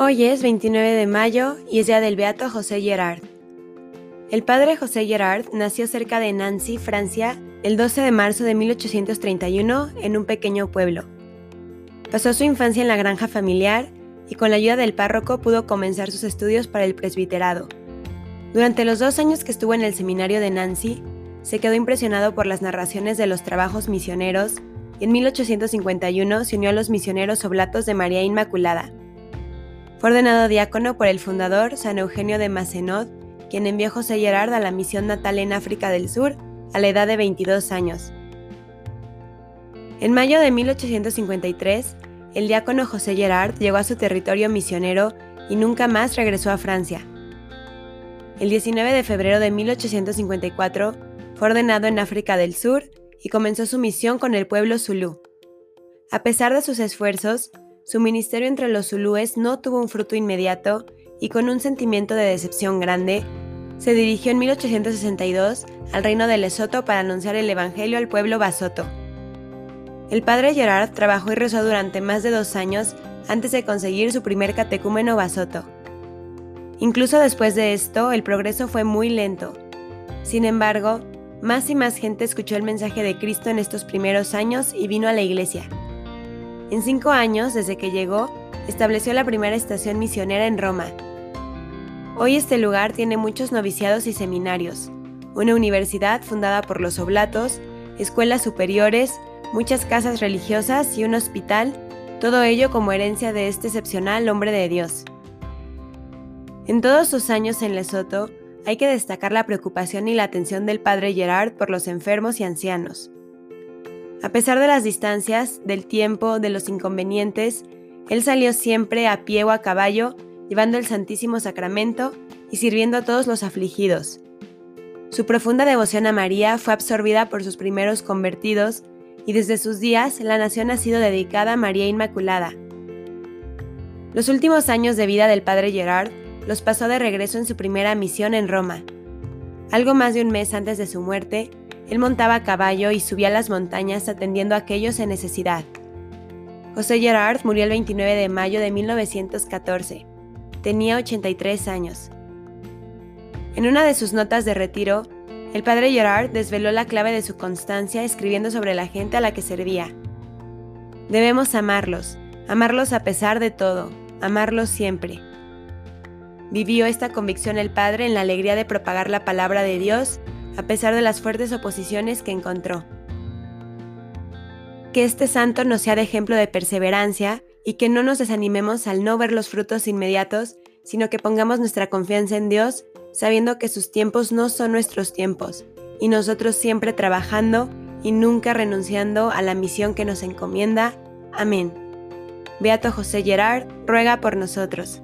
Hoy es 29 de mayo y es día del beato José Gerard. El padre José Gerard nació cerca de Nancy, Francia, el 12 de marzo de 1831 en un pequeño pueblo. Pasó su infancia en la granja familiar y con la ayuda del párroco pudo comenzar sus estudios para el presbiterado. Durante los dos años que estuvo en el seminario de Nancy, se quedó impresionado por las narraciones de los trabajos misioneros y en 1851 se unió a los misioneros oblatos de María Inmaculada. Fue ordenado diácono por el fundador San Eugenio de Macenod, quien envió José Gerard a la misión natal en África del Sur a la edad de 22 años. En mayo de 1853, el diácono José Gerard llegó a su territorio misionero y nunca más regresó a Francia. El 19 de febrero de 1854 fue ordenado en África del Sur y comenzó su misión con el pueblo zulú. A pesar de sus esfuerzos, su ministerio entre los zulúes no tuvo un fruto inmediato y con un sentimiento de decepción grande, se dirigió en 1862 al reino de Lesoto para anunciar el Evangelio al pueblo basoto. El padre Gerard trabajó y rezó durante más de dos años antes de conseguir su primer catecúmeno basoto. Incluso después de esto, el progreso fue muy lento. Sin embargo, más y más gente escuchó el mensaje de Cristo en estos primeros años y vino a la iglesia. En cinco años, desde que llegó, estableció la primera estación misionera en Roma. Hoy este lugar tiene muchos noviciados y seminarios, una universidad fundada por los oblatos, escuelas superiores, muchas casas religiosas y un hospital, todo ello como herencia de este excepcional hombre de Dios. En todos sus años en Lesoto, hay que destacar la preocupación y la atención del padre Gerard por los enfermos y ancianos. A pesar de las distancias, del tiempo, de los inconvenientes, él salió siempre a pie o a caballo, llevando el Santísimo Sacramento y sirviendo a todos los afligidos. Su profunda devoción a María fue absorbida por sus primeros convertidos y desde sus días la nación ha sido dedicada a María Inmaculada. Los últimos años de vida del padre Gerard los pasó de regreso en su primera misión en Roma. Algo más de un mes antes de su muerte, él montaba a caballo y subía las montañas atendiendo a aquellos en necesidad. José Gerard murió el 29 de mayo de 1914. Tenía 83 años. En una de sus notas de retiro, el padre Gerard desveló la clave de su constancia escribiendo sobre la gente a la que servía. Debemos amarlos, amarlos a pesar de todo, amarlos siempre. Vivió esta convicción el Padre en la alegría de propagar la palabra de Dios a pesar de las fuertes oposiciones que encontró. Que este santo nos sea de ejemplo de perseverancia y que no nos desanimemos al no ver los frutos inmediatos, sino que pongamos nuestra confianza en Dios, sabiendo que sus tiempos no son nuestros tiempos, y nosotros siempre trabajando y nunca renunciando a la misión que nos encomienda. Amén. Beato José Gerard, ruega por nosotros.